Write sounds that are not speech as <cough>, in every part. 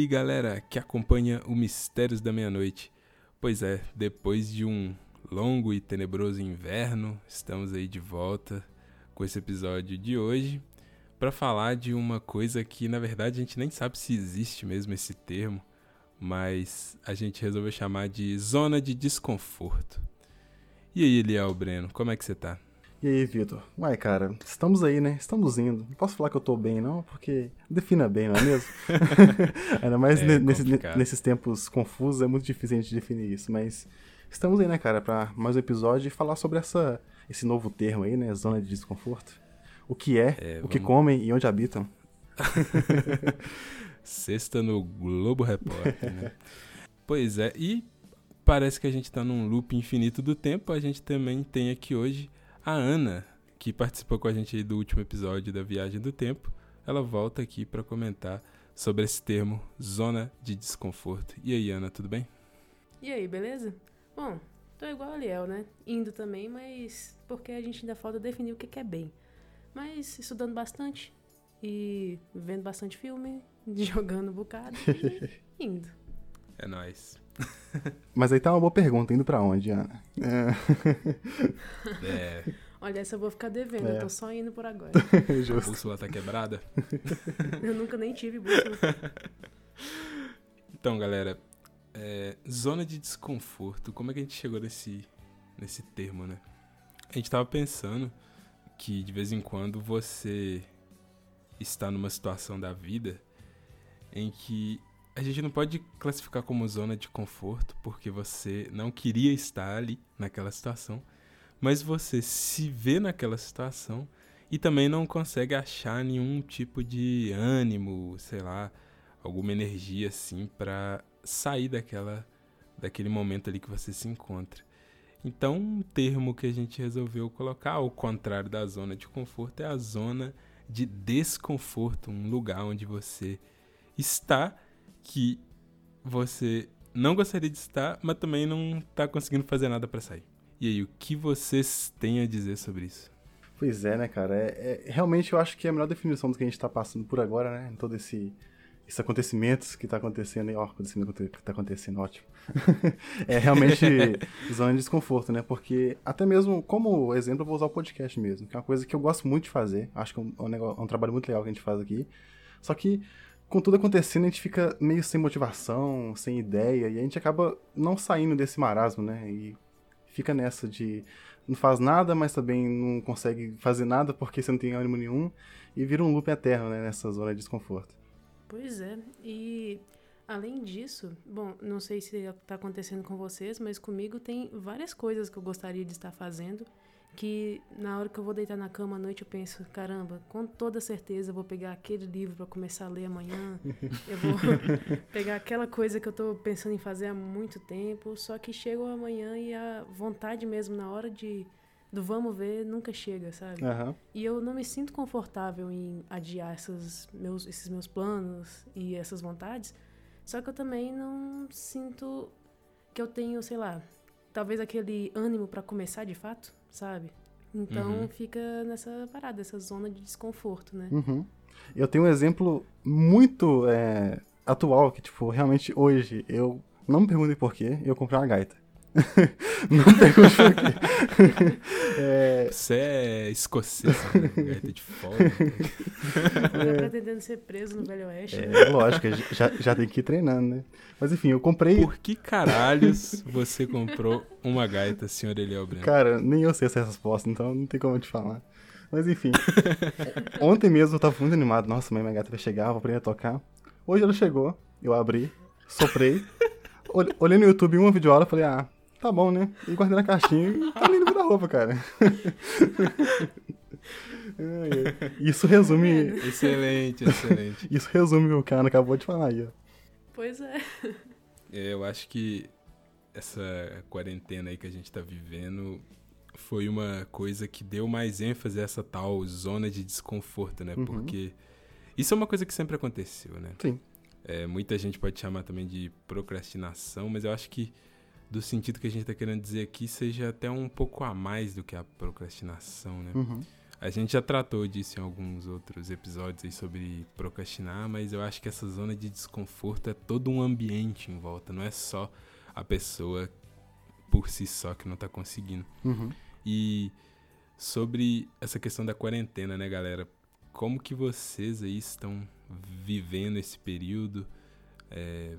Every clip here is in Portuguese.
Aí, galera que acompanha o Mistérios da Meia-Noite. Pois é, depois de um longo e tenebroso inverno, estamos aí de volta com esse episódio de hoje para falar de uma coisa que, na verdade, a gente nem sabe se existe mesmo esse termo, mas a gente resolveu chamar de zona de desconforto. E aí, Eliel Breno, como é que você tá? E aí, Vitor? Uai, cara, estamos aí, né? Estamos indo. Não posso falar que eu tô bem, não, porque defina bem, não é mesmo? <laughs> Ainda mais é, nesse, nesses tempos confusos, é muito difícil a gente definir isso, mas estamos aí, né, cara, para mais um episódio e falar sobre essa, esse novo termo aí, né? Zona de desconforto. O que é, é o vamos... que comem e onde habitam. <laughs> Sexta no Globo Repórter, né? pois é, e parece que a gente tá num loop infinito do tempo. A gente também tem aqui hoje a Ana, que participou com a gente aí do último episódio da Viagem do Tempo, ela volta aqui para comentar sobre esse termo zona de desconforto. E aí, Ana, tudo bem? E aí, beleza? Bom, tô igual a Liel, né? Indo também, mas porque a gente ainda falta definir o que é bem. Mas estudando bastante e vendo bastante filme, <laughs> jogando um bocado e <laughs> indo. É nóis. <laughs> Mas aí tá uma boa pergunta, indo pra onde, Ana? É. é. Olha, essa eu vou ficar devendo, é. eu tô só indo por agora. <laughs> Justo. A bússola tá quebrada? <laughs> eu nunca nem tive bússola. Então, galera, é, zona de desconforto, como é que a gente chegou nesse, nesse termo, né? A gente tava pensando que de vez em quando você está numa situação da vida em que a gente não pode classificar como zona de conforto porque você não queria estar ali naquela situação, mas você se vê naquela situação e também não consegue achar nenhum tipo de ânimo, sei lá, alguma energia assim para sair daquela daquele momento ali que você se encontra. Então, um termo que a gente resolveu colocar ao contrário da zona de conforto é a zona de desconforto, um lugar onde você está que você não gostaria de estar, mas também não está conseguindo fazer nada para sair. E aí, o que vocês têm a dizer sobre isso? Pois é, né, cara? É, é, realmente eu acho que é a melhor definição do que a gente está passando por agora, né? Em todo esse esses acontecimentos que está acontecendo, ó, acontecimento que está acontecendo, ótimo. <laughs> é realmente <laughs> zona de desconforto, né? Porque até mesmo, como exemplo, eu vou usar o podcast mesmo, que é uma coisa que eu gosto muito de fazer. Acho que é um, é um, negócio, é um trabalho muito legal que a gente faz aqui. Só que com tudo acontecendo, a gente fica meio sem motivação, sem ideia, e a gente acaba não saindo desse marasmo, né? E fica nessa de não faz nada, mas também não consegue fazer nada porque você não tem ânimo nenhum, e vira um loop eterno, né? Nessa zona de desconforto. Pois é, e além disso, bom, não sei se está acontecendo com vocês, mas comigo tem várias coisas que eu gostaria de estar fazendo que na hora que eu vou deitar na cama à noite eu penso, caramba, com toda certeza eu vou pegar aquele livro para começar a ler amanhã. eu vou <laughs> pegar aquela coisa que eu tô pensando em fazer há muito tempo, só que chega amanhã e a vontade mesmo na hora de do vamos ver nunca chega, sabe? Uhum. E eu não me sinto confortável em adiar essas meus, esses meus planos e essas vontades. Só que eu também não sinto que eu tenho, sei lá, talvez aquele ânimo para começar de fato sabe? Então uhum. fica nessa parada, essa zona de desconforto, né? Uhum. Eu tenho um exemplo muito é, atual, que, tipo, realmente hoje, eu não me perguntem por quê, eu comprei uma gaita. <laughs> não pergunte por quê. <laughs> é... Você é escocês, né? gaita de fogo. <laughs> Tá pretendendo ser preso no Velho Oeste. É, né? lógico, já, já tem que ir treinando, né? Mas enfim, eu comprei. Por que caralhos você comprou uma gaita, senhor Eliel Breno? Cara, nem eu sei essa resposta, então não tem como eu te falar. Mas enfim. ontem mesmo eu tava muito animado. Nossa, minha gaita vai chegar, vou aprender a tocar. Hoje ela chegou, eu abri, soprei. olhei no YouTube uma videoaula e falei, ah, tá bom, né? E guardei na caixinha e tá lindo da roupa, cara. <laughs> Isso resume. Excelente, excelente. Isso resume o que a Ana acabou de falar aí, ó. Pois é. é. Eu acho que essa quarentena aí que a gente tá vivendo foi uma coisa que deu mais ênfase a essa tal zona de desconforto, né? Uhum. Porque isso é uma coisa que sempre aconteceu, né? Sim. É, muita gente pode chamar também de procrastinação, mas eu acho que do sentido que a gente está querendo dizer aqui seja até um pouco a mais do que a procrastinação, né? Uhum. A gente já tratou disso em alguns outros episódios aí sobre procrastinar, mas eu acho que essa zona de desconforto é todo um ambiente em volta, não é só a pessoa por si só que não tá conseguindo. Uhum. E sobre essa questão da quarentena, né, galera? Como que vocês aí estão vivendo esse período? É,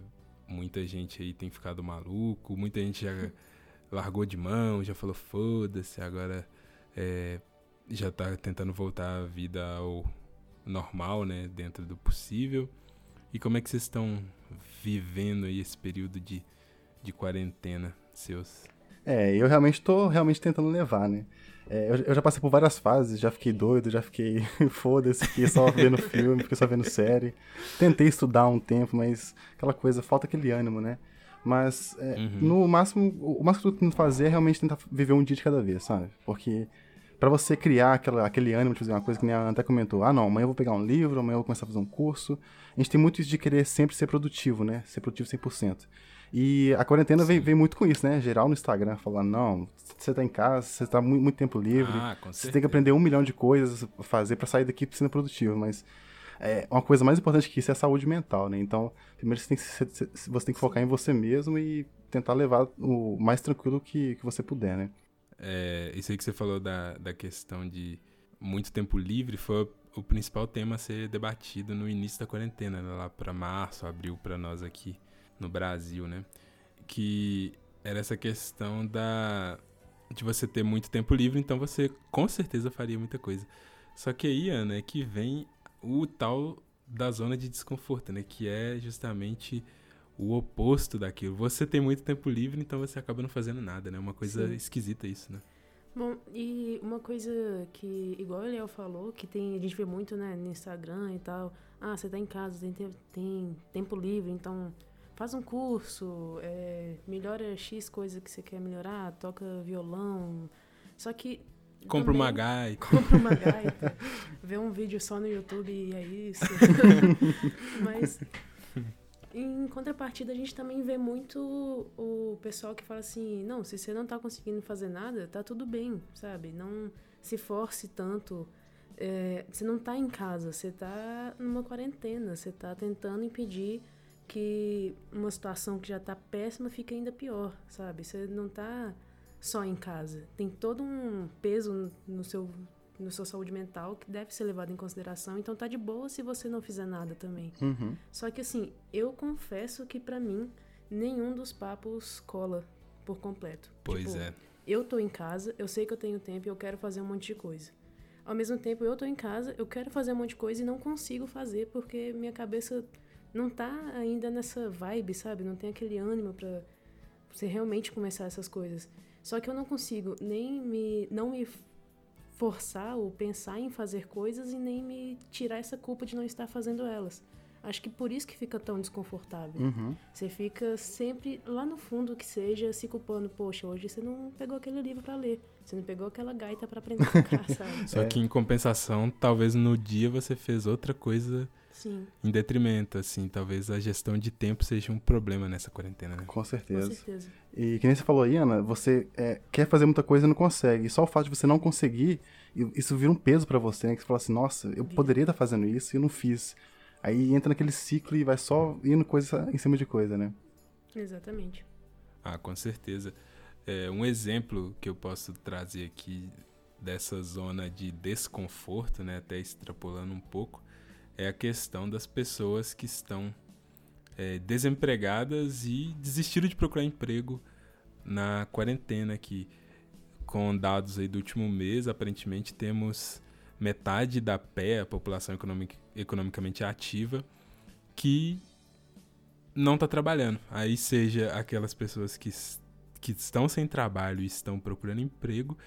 muita gente aí tem ficado maluco, muita gente já <laughs> largou de mão, já falou foda-se, agora é, já tá tentando voltar a vida ao normal, né, dentro do possível. E como é que vocês estão vivendo aí esse período de, de quarentena seus? É, eu realmente estou realmente tentando levar, né? É, eu, eu, já passei por várias fases, já fiquei doido, já fiquei <laughs> foda-se, fiquei só vendo filme, fiquei só vendo série. Tentei estudar um tempo, mas aquela coisa, falta aquele ânimo, né? Mas é, uhum. no máximo, o máximo que eu tô tentando fazer é realmente tentar viver um dia de cada vez, sabe? Porque para você criar aquela, aquele ânimo de fazer uma coisa que nem a até comentou. Ah, não, amanhã eu vou pegar um livro, amanhã eu vou começar a fazer um curso. A gente tem muito isso de querer sempre ser produtivo, né? Ser produtivo 100%. E a quarentena vem, vem, muito com isso, né? Geral no Instagram, falando, não, você tá em casa, você tá muito, muito tempo livre, ah, você tem que aprender um milhão de coisas fazer para sair daqui sendo produtivo, mas é, uma coisa mais importante que isso é a saúde mental, né? Então, primeiro você tem que, você tem que focar em você mesmo e tentar levar o mais tranquilo que, que você puder, né? É, isso aí que você falou da, da questão de muito tempo livre foi o principal tema a ser debatido no início da quarentena, né? lá para março, abril para nós aqui no Brasil, né? Que era essa questão da de você ter muito tempo livre, então você com certeza faria muita coisa. Só que aí, Ana, é que vem o tal da zona de desconforto, né? Que é justamente o oposto daquilo. Você tem muito tempo livre, então você acaba não fazendo nada, né? Uma coisa Sim. esquisita isso, né? Bom, e uma coisa que, igual o Léo falou, que tem, a gente vê muito, né, no Instagram e tal. Ah, você tá em casa, tem, tem tempo livre, então faz um curso, é, melhora X coisa que você quer melhorar, toca violão. Só que. Compra uma gaita. Compra uma gaita. <laughs> vê um vídeo só no YouTube e é isso. <laughs> Mas em contrapartida, a gente também vê muito o pessoal que fala assim: não, se você não tá conseguindo fazer nada, tá tudo bem, sabe? Não se force tanto. É, você não tá em casa, você tá numa quarentena, você tá tentando impedir que uma situação que já tá péssima fique ainda pior, sabe? Você não tá só em casa. Tem todo um peso no seu na sua saúde mental que deve ser levado em consideração. Então tá de boa se você não fizer nada também. Uhum. Só que assim, eu confesso que para mim nenhum dos papos cola por completo. Pois tipo, é. Eu tô em casa, eu sei que eu tenho tempo e eu quero fazer um monte de coisa. Ao mesmo tempo, eu tô em casa, eu quero fazer um monte de coisa e não consigo fazer porque minha cabeça não tá ainda nessa vibe, sabe? Não tem aquele ânimo para você realmente começar essas coisas. Só que eu não consigo nem me não me forçar ou pensar em fazer coisas e nem me tirar essa culpa de não estar fazendo elas. Acho que por isso que fica tão desconfortável. Uhum. Você fica sempre lá no fundo que seja se culpando, poxa, hoje você não pegou aquele livro para ler, você não pegou aquela gaita para aprender a tocar, <laughs> sabe? Só que em compensação, talvez no dia você fez outra coisa Sim. em detrimento, assim, talvez a gestão de tempo seja um problema nessa quarentena, né? Com certeza. Com certeza. E que nem você falou aí, Ana, você é, quer fazer muita coisa e não consegue. E só o fato de você não conseguir, isso vira um peso para você, né? Que você fala assim, nossa, eu poderia estar tá fazendo isso e não fiz. Aí entra naquele ciclo e vai só indo coisa em cima de coisa, né? Exatamente. Ah, com certeza. É, um exemplo que eu posso trazer aqui dessa zona de desconforto, né, até extrapolando um pouco, é a questão das pessoas que estão é, desempregadas e desistiram de procurar emprego na quarentena, que com dados aí do último mês, aparentemente temos metade da PE, a população economic, economicamente ativa, que não está trabalhando. Aí seja aquelas pessoas que, que estão sem trabalho e estão procurando emprego,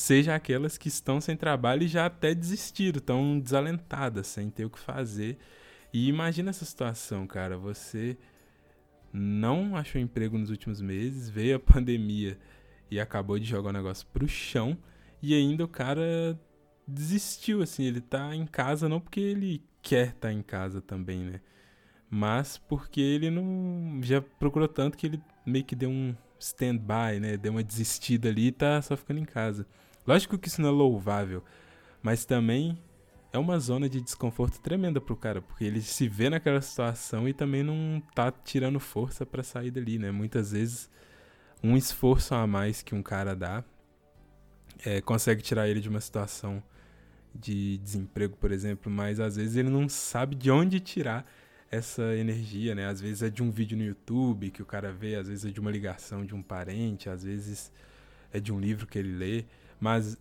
seja aquelas que estão sem trabalho e já até desistiram, estão desalentadas, sem ter o que fazer. E imagina essa situação, cara. Você não achou emprego nos últimos meses, veio a <laughs> pandemia e acabou de jogar o negócio pro chão, e ainda o cara desistiu, assim, ele tá em casa não porque ele quer estar tá em casa também, né? Mas porque ele não já procurou tanto que ele meio que deu um stand-by, né? Deu uma desistida ali e tá só ficando em casa. Lógico que isso não é louvável, Mas também é uma zona de desconforto tremenda pro cara, porque ele se vê naquela situação e também não tá tirando força para sair dali, né? Muitas vezes um esforço a mais que um cara dá é, consegue tirar ele de uma situação de desemprego, por exemplo, mas às vezes ele não sabe de onde tirar essa energia, né? Às vezes é de um vídeo no YouTube que o cara vê, às vezes é de uma ligação de um parente, às vezes é de um livro que ele lê, mas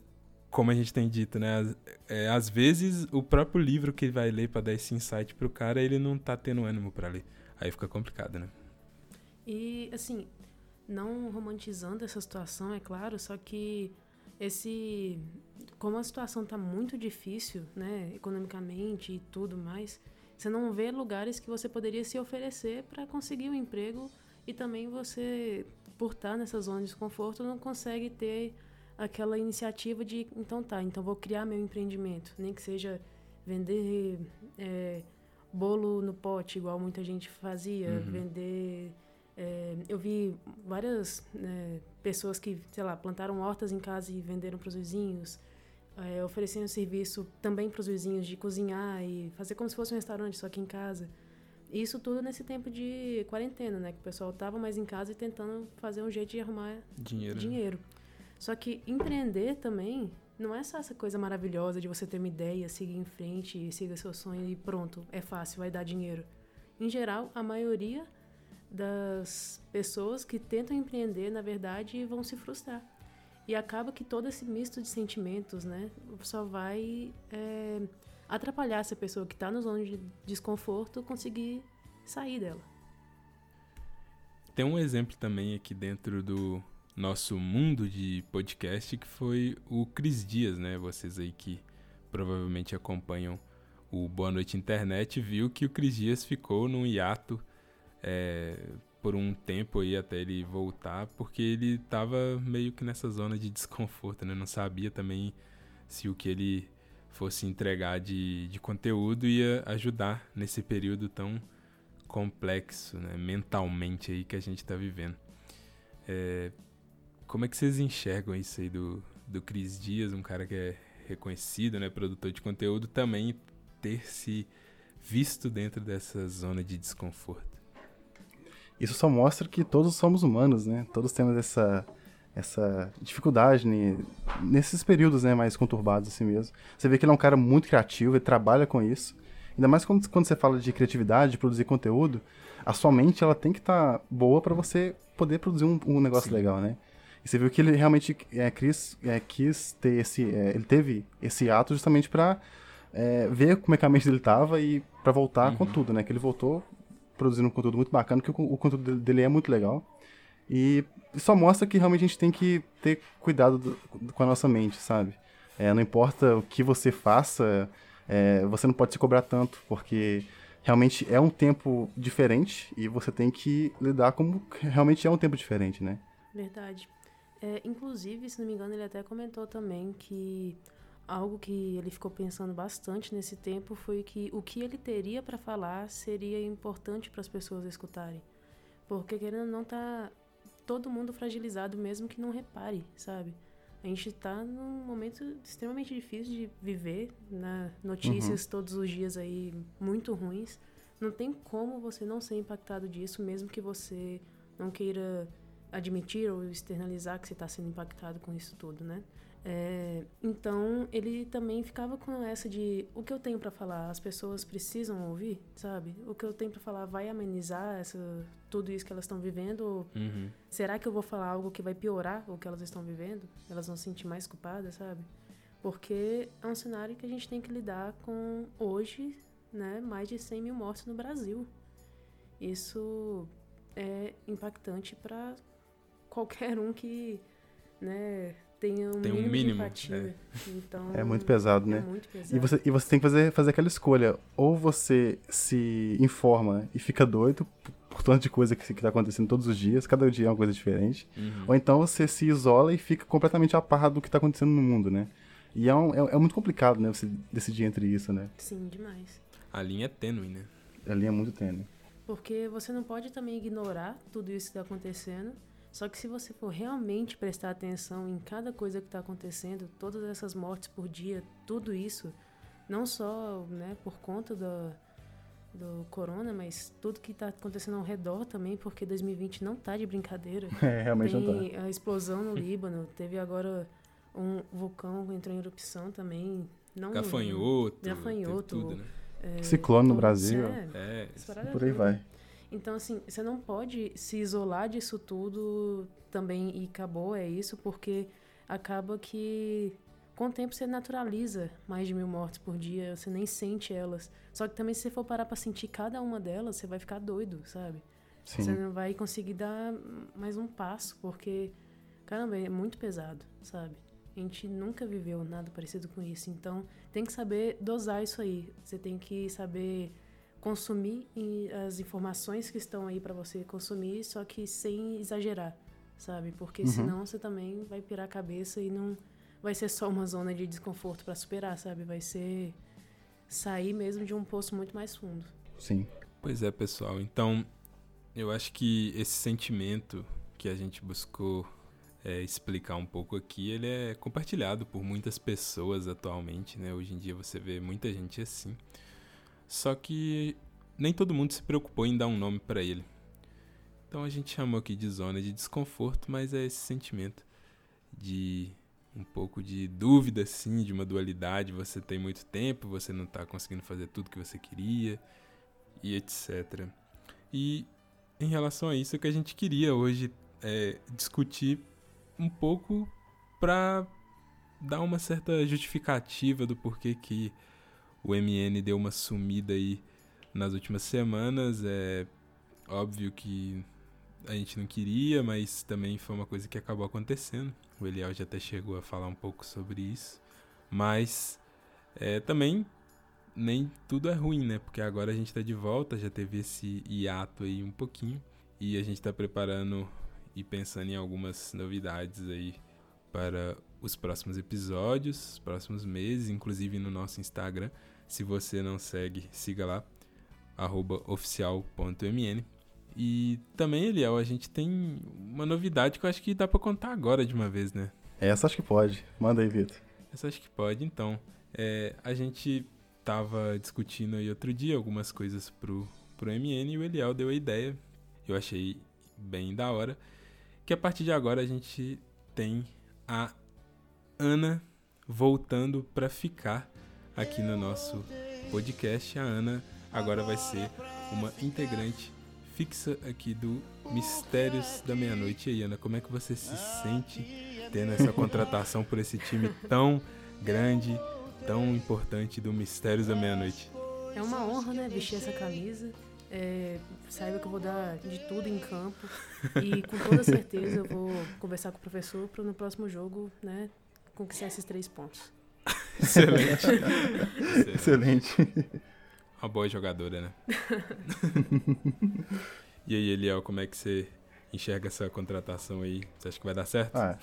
como a gente tem dito, né? É, às vezes o próprio livro que ele vai ler para dar esse insight pro cara, ele não tá tendo ânimo para ler. Aí fica complicado, né? E, assim, não romantizando essa situação, é claro, só que esse. Como a situação tá muito difícil, né? Economicamente e tudo mais, você não vê lugares que você poderia se oferecer para conseguir um emprego e também você, por estar nessa zona de desconforto, não consegue ter aquela iniciativa de, então tá, então vou criar meu empreendimento, nem que seja vender é, bolo no pote, igual muita gente fazia, uhum. vender. É, eu vi várias né, pessoas que, sei lá, plantaram hortas em casa e venderam para os vizinhos, é, oferecendo serviço também para os vizinhos de cozinhar e fazer como se fosse um restaurante, só que em casa. Isso tudo nesse tempo de quarentena, né? Que o pessoal tava mais em casa e tentando fazer um jeito de arrumar dinheiro. dinheiro. Só que empreender também não é só essa coisa maravilhosa de você ter uma ideia, seguir em frente seguir seu sonho e pronto, é fácil, vai dar dinheiro. Em geral, a maioria das pessoas que tentam empreender, na verdade, vão se frustrar. E acaba que todo esse misto de sentimentos, né, só vai é, atrapalhar essa pessoa que está no zona de desconforto conseguir sair dela. Tem um exemplo também aqui dentro do, nosso mundo de podcast, que foi o Cris Dias, né? Vocês aí que provavelmente acompanham o Boa Noite Internet, viu que o Cris Dias ficou num hiato é, por um tempo aí até ele voltar, porque ele estava meio que nessa zona de <laughs> desconforto, né? Não sabia também se o que ele fosse entregar de, de conteúdo ia ajudar nesse período tão complexo, né? mentalmente aí que a gente está vivendo. É, como é que vocês enxergam isso aí do, do Cris Dias, um cara que é reconhecido, né, produtor de conteúdo, também ter se visto dentro dessa zona de desconforto? Isso só mostra que todos somos humanos, né? Todos temos essa essa dificuldade nesses períodos né, mais conturbados assim mesmo. Você vê que ele é um cara muito criativo, ele trabalha com isso. Ainda mais quando, quando você fala de criatividade, de produzir conteúdo, a sua mente ela tem que estar tá boa para você poder produzir um, um negócio Sim. legal, né? E você viu que ele realmente é, quis, é, quis ter esse. É, ele teve esse ato justamente para é, ver como é que a mente dele estava e para voltar uhum. com tudo, né? Que ele voltou produzindo um conteúdo muito bacana, que o, o conteúdo dele é muito legal. E só mostra que realmente a gente tem que ter cuidado do, com a nossa mente, sabe? É, não importa o que você faça, é, você não pode se cobrar tanto, porque realmente é um tempo diferente e você tem que lidar como realmente é um tempo diferente, né? Verdade. É, inclusive, se não me engano, ele até comentou também que algo que ele ficou pensando bastante nesse tempo foi que o que ele teria para falar seria importante para as pessoas escutarem. Porque querendo ou não tá todo mundo fragilizado mesmo que não repare, sabe? A gente está num momento extremamente difícil de viver, né? Notícias uhum. todos os dias aí muito ruins. Não tem como você não ser impactado disso, mesmo que você não queira admitir ou externalizar que você está sendo impactado com isso tudo, né? É, então ele também ficava com essa de o que eu tenho para falar, as pessoas precisam ouvir, sabe? O que eu tenho para falar vai amenizar essa, tudo isso que elas estão vivendo? Ou uhum. será que eu vou falar algo que vai piorar o que elas estão vivendo? Elas vão se sentir mais culpadas, sabe? Porque é um cenário que a gente tem que lidar com hoje, né? Mais de 100 mil mortes no Brasil. Isso é impactante para qualquer um que, né, tenha um, Tem mínimo, um mínimo de empatia. É. Então, é muito pesado, é né? Muito pesado. E você, e você tem que fazer, fazer aquela escolha. Ou você se informa e fica doido por tanto de coisa que, que tá acontecendo todos os dias, cada dia é uma coisa diferente. Uhum. Ou então você se isola e fica completamente a par do que tá acontecendo no mundo, né? E é, um, é, é, muito complicado, né? Você decidir entre isso, né? Sim, demais. A linha é tênue, né? A linha é muito tênue. Porque você não pode também ignorar tudo isso que está acontecendo Só que se você for realmente prestar atenção em cada coisa que está acontecendo, todas essas mortes por dia, tudo isso, não só né, por conta do, do corona, mas tudo que está acontecendo ao redor também, porque 2020 não tá de brincadeira. <laughs> É, realmente Tem não tá. a explosão no Líbano, teve agora um vulcão que entrou em erupção também. Não, Gafanhoto. Gafanhoto. Tudo, né? é, Ciclone no Brasil. é, É, Por aí vai. Então, assim, você não pode se isolar disso tudo também e acabou, é isso, porque acaba que com o tempo você naturaliza mais de mil mortes por dia, você nem sente elas. Só que também se você for parar pra sentir cada uma delas, você vai ficar doido, sabe? Você Sim. não vai conseguir dar mais um passo, porque, caramba, é muito pesado, sabe? A gente nunca viveu nada parecido com isso. Então, tem que saber dosar isso aí. Você tem que saber consumir e- as informações que estão aí pra você consumir, só que sem exagerar, sabe? Porque Uhum. senão você também vai pirar a cabeça e não vai ser só uma zona de desconforto pra superar, sabe? Vai ser sair mesmo de um poço muito mais fundo. Sim. Pois é, pessoal. Então, eu acho que esse sentimento que a gente buscou é, explicar um pouco aqui, ele é compartilhado por muitas pessoas atualmente, né? Hoje em dia você vê muita gente assim. Só que nem todo mundo se preocupou em dar um nome pra ele. Então a gente chamou aqui de zona de desconforto, mas é esse sentimento de um pouco de dúvida, assim, de uma dualidade. Você tem muito tempo, você não tá conseguindo fazer tudo que você queria e etc. E em relação a isso, é que a gente queria hoje é, discutir um pouco para dar uma certa justificativa do porquê que o MN deu uma sumida aí nas últimas semanas. É óbvio que a gente não queria, mas também foi uma coisa que acabou acontecendo. O Eliel já até chegou a falar um pouco sobre isso. Mas é, também nem tudo é ruim, né? Porque agora a gente tá de volta, já teve esse hiato aí um pouquinho. E a gente tá preparando e pensando em algumas novidades aí para os próximos episódios, os próximos meses, inclusive no nosso Instagram. Se você não segue, siga lá, oficial.mn. E também, Eliel, a gente tem uma novidade que eu acho que dá pra contar agora de uma vez, né? Essa acho que pode. Manda aí, Vitor. Essa acho que pode, então. É, a gente tava discutindo aí outro dia algumas coisas pro, pro MN e o Eliel deu a ideia, eu achei bem da hora, que a partir de agora a gente tem a Ana voltando pra ficar aqui no nosso podcast. A Ana agora vai ser uma integrante fixa aqui do Mistérios da Meia-Noite. E aí, Ana, como é que você se sente tendo essa contratação por esse time tão grande, tão importante do Mistérios da Meia-Noite? É uma honra, né, vestir essa camisa. É, saiba que eu vou dar de tudo em campo. E com toda certeza eu vou conversar com o professor para no próximo jogo, né, conquistar esses três pontos. Excelente. Excelente. <laughs> Excelente. Uma boa jogadora, né? e aí, Eliel, como é que você enxerga essa contratação aí? Você acha que vai dar certo? Ah,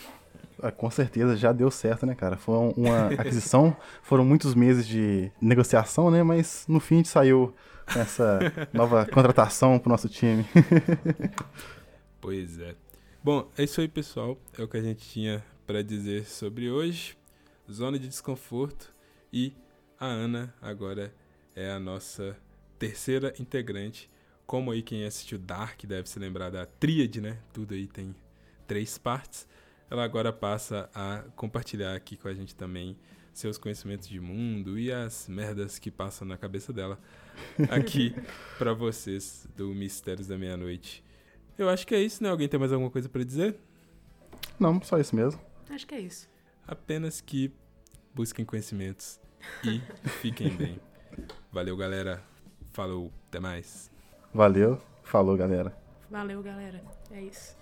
ah, com certeza já deu certo, né, cara? Foi um- uma <laughs> aquisição, foram muitos meses de negociação, né? Mas no fim a gente saiu com essa nova contratação pro nosso time. <laughs> Pois é. Bom, é isso aí, pessoal. É o que a gente tinha para dizer sobre hoje. Zona de desconforto. E a Ana agora é a nossa terceira integrante. Como aí quem assistiu Dark deve se lembrar da tríade, né? Tudo aí tem três partes. Ela agora passa a compartilhar aqui com a gente também seus conhecimentos de mundo e as merdas que passam na cabeça dela aqui <laughs> para vocês do Mistérios da Meia-Noite. Eu acho que é isso, né? Alguém tem mais alguma coisa pra dizer? Não, só isso mesmo. Acho que é isso. Apenas que busquem conhecimentos e <laughs> fiquem bem. Valeu, galera. Falou, até mais. Valeu. Falou, galera. Valeu, galera. É isso.